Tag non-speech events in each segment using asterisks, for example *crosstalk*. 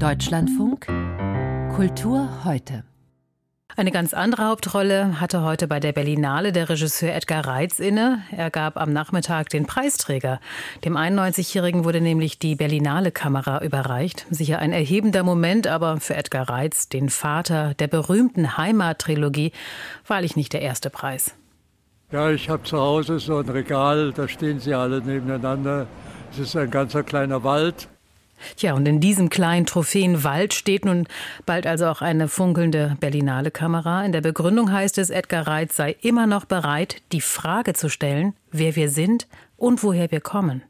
Deutschlandfunk Kultur heute. Eine ganz andere Hauptrolle hatte heute bei der Berlinale der Regisseur Edgar Reitz inne. Er gab am Nachmittag den Preisträger. Dem 91-Jährigen wurde nämlich die Berlinale Kamera überreicht. Sicher ein erhebender Moment, aber für Edgar Reitz, den Vater der berühmten Heimat-Trilogie, wahrlich nicht der erste Preis. Ja, ich habe zu Hause so ein Regal, da stehen sie alle nebeneinander. Es ist ein ganzer kleiner Wald. Tja, und in diesem kleinen Trophäenwald steht nun bald also auch eine funkelnde Berlinale Kamera. In der Begründung heißt es, Edgar Reitz sei immer noch bereit, die Frage zu stellen, wer wir sind und woher wir kommen.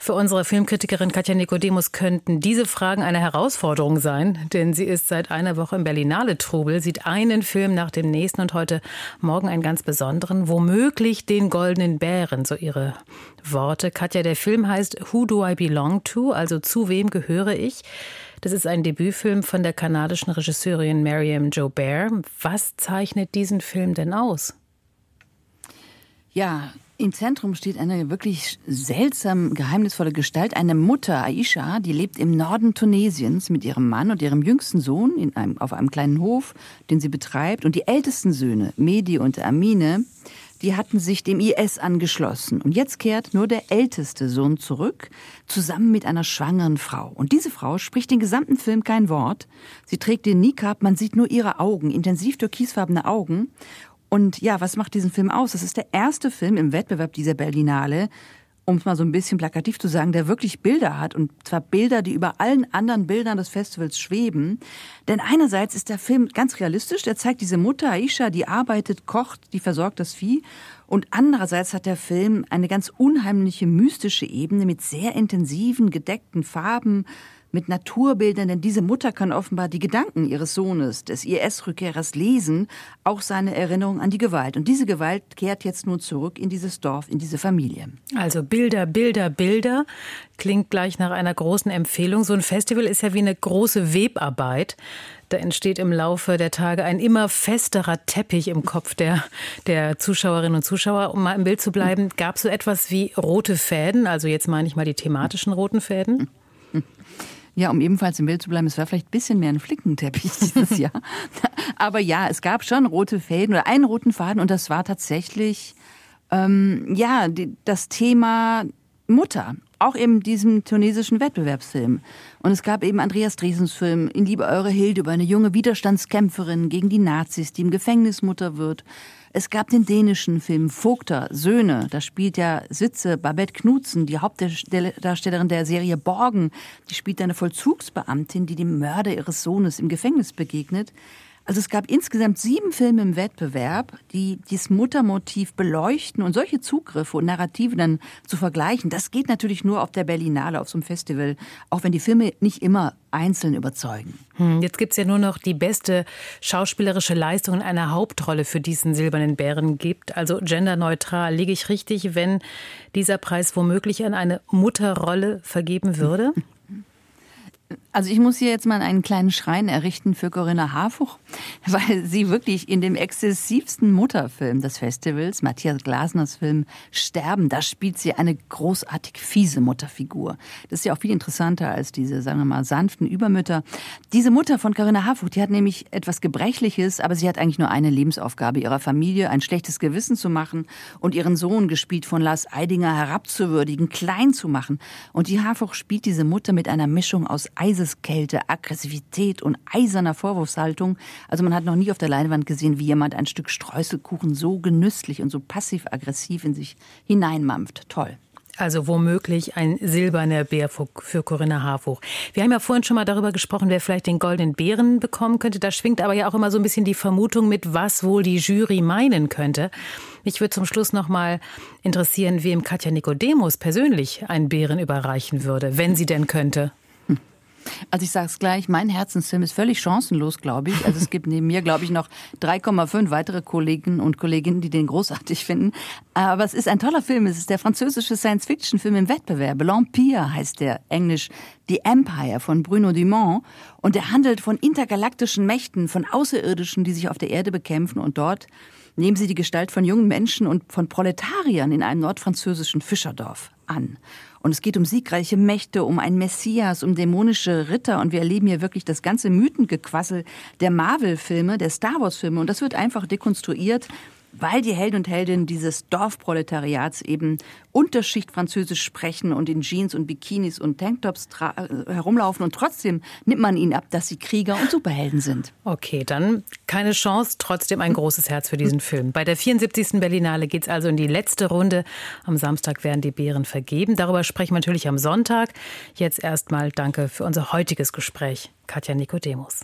Für unsere Filmkritikerin Katja Nikodemus könnten diese Fragen eine Herausforderung sein, denn sie ist seit einer Woche im Berlinale Trubel, sieht einen Film nach dem nächsten und heute Morgen einen ganz besonderen, womöglich den Goldenen Bären, so ihre Worte. Katja, der Film heißt Who Do I Belong To, also zu wem gehöre ich? Das ist ein Debütfilm von der kanadischen Regisseurin Mariam Joubert. Was zeichnet diesen Film denn aus? Ja, im Zentrum steht eine wirklich seltsam geheimnisvolle Gestalt, eine Mutter, Aisha, die lebt im Norden Tunesiens mit ihrem Mann und ihrem jüngsten Sohn in einem, auf einem kleinen Hof, den sie betreibt. Und die ältesten Söhne, Medi und Amine, die hatten sich dem IS angeschlossen. Und jetzt kehrt nur der älteste Sohn zurück, zusammen mit einer schwangeren Frau. Und diese Frau spricht den gesamten Film kein Wort. Sie trägt den Nikab, man sieht nur ihre Augen, intensiv türkisfarbene Augen. Und ja, was macht diesen Film aus? Das ist der erste Film im Wettbewerb dieser Berlinale, um es mal so ein bisschen plakativ zu sagen, der wirklich Bilder hat. Und zwar Bilder, die über allen anderen Bildern des Festivals schweben. Denn einerseits ist der Film ganz realistisch. Der zeigt diese Mutter Aisha, die arbeitet, kocht, die versorgt das Vieh. Und andererseits hat der Film eine ganz unheimliche mystische Ebene mit sehr intensiven, gedeckten Farben, mit Naturbildern, denn diese Mutter kann offenbar die Gedanken ihres Sohnes, des IS-Rückkehrers, lesen, auch seine Erinnerung an die Gewalt. Und diese Gewalt kehrt jetzt nun zurück in dieses Dorf, in diese Familie. Also Bilder, Bilder, Bilder. Klingt gleich nach einer großen Empfehlung. So ein Festival ist ja wie eine große Webarbeit. Da entsteht im Laufe der Tage ein immer festerer Teppich im Kopf der, der Zuschauerinnen und Zuschauer. Um mal im Bild zu bleiben, gab es so etwas wie rote Fäden? Also jetzt meine ich mal die thematischen roten Fäden. *laughs* Ja, um ebenfalls im Bild zu bleiben, es war vielleicht ein bisschen mehr ein Flickenteppich *laughs* dieses Jahr. Aber ja, es gab schon rote Fäden oder einen roten Faden und das war tatsächlich ähm, ja die, das Thema Mutter. Auch in diesem tunesischen Wettbewerbsfilm. Und es gab eben Andreas Dresens Film In Liebe Eure Hilde über eine junge Widerstandskämpferin gegen die Nazis, die im Gefängnis Mutter wird. Es gab den dänischen Film Vogter, Söhne. Da spielt ja Sitze Babette Knutzen, die Hauptdarstellerin der Serie Borgen. Die spielt eine Vollzugsbeamtin, die dem Mörder ihres Sohnes im Gefängnis begegnet. Also es gab insgesamt sieben Filme im Wettbewerb, die dieses Muttermotiv beleuchten und solche Zugriffe und Narrative dann zu vergleichen. Das geht natürlich nur auf der Berlinale, auf so einem Festival, auch wenn die Filme nicht immer einzeln überzeugen. Hm, jetzt es ja nur noch die beste schauspielerische Leistung in einer Hauptrolle für diesen silbernen Bären gibt. Also genderneutral. Liege ich richtig, wenn dieser Preis womöglich an eine Mutterrolle vergeben würde? *laughs* Also ich muss hier jetzt mal einen kleinen Schrein errichten für Corinna Harfuch, *laughs* weil sie wirklich in dem exzessivsten Mutterfilm des Festivals, Matthias Glasners Film Sterben, da spielt sie eine großartig fiese Mutterfigur. Das ist ja auch viel interessanter als diese, sagen wir mal, sanften Übermütter. Diese Mutter von Corinna Harfuch, die hat nämlich etwas Gebrechliches, aber sie hat eigentlich nur eine Lebensaufgabe, ihrer Familie ein schlechtes Gewissen zu machen und ihren Sohn, gespielt von Lars Eidinger, herabzuwürdigen, klein zu machen. Und die Harfuch spielt diese Mutter mit einer Mischung aus Eiseskälte, Aggressivität und eiserner Vorwurfshaltung. Also man hat noch nie auf der Leinwand gesehen, wie jemand ein Stück Streuselkuchen so genüsslich und so passiv-aggressiv in sich hineinmampft. Toll. Also womöglich ein silberner Bär für Corinna Harfuch. Wir haben ja vorhin schon mal darüber gesprochen, wer vielleicht den goldenen Bären bekommen könnte. Da schwingt aber ja auch immer so ein bisschen die Vermutung mit, was wohl die Jury meinen könnte. Mich würde zum Schluss noch mal interessieren, wem Katja Nikodemus persönlich einen Bären überreichen würde, wenn sie denn könnte. Also ich sage es gleich, mein Herzensfilm ist völlig chancenlos, glaube ich. Also es gibt neben mir, glaube ich, noch 3,5 weitere Kollegen und Kolleginnen, die den großartig finden. Aber es ist ein toller Film. Es ist der französische Science-Fiction-Film im Wettbewerb. L'Empire heißt der Englisch. The Empire von Bruno Dumont. Und er handelt von intergalaktischen Mächten, von Außerirdischen, die sich auf der Erde bekämpfen und dort nehmen sie die Gestalt von jungen Menschen und von Proletariern in einem nordfranzösischen Fischerdorf an. Und es geht um siegreiche Mächte, um einen Messias, um dämonische Ritter. Und wir erleben hier wirklich das ganze Mythengequassel der Marvel-Filme, der Star Wars-Filme. Und das wird einfach dekonstruiert weil die Helden und Heldinnen dieses Dorfproletariats eben Unterschicht Französisch sprechen und in Jeans und Bikinis und Tanktops äh, herumlaufen und trotzdem nimmt man ihnen ab, dass sie Krieger und Superhelden sind. Okay, dann keine Chance, trotzdem ein großes Herz für diesen Film. Bei der 74. Berlinale geht es also in die letzte Runde. Am Samstag werden die Beeren vergeben. Darüber sprechen wir natürlich am Sonntag. Jetzt erstmal danke für unser heutiges Gespräch, Katja Nikodemus.